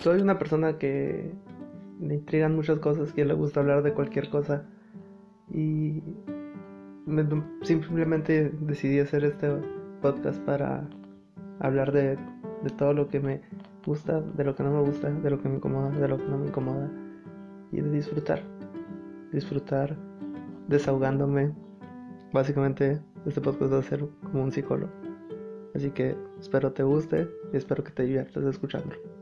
soy una persona que me intrigan muchas cosas, que le gusta hablar de cualquier cosa. Y simplemente decidí hacer este podcast para hablar de, todo lo que me gusta, de lo que no me gusta, de lo que me incomoda, de lo que no me incomoda. Y de disfrutar. Disfrutar desahogándome. Básicamente este podcast va a ser como un psicólogo. Así que espero te guste y espero que te diviertas escuchándolo.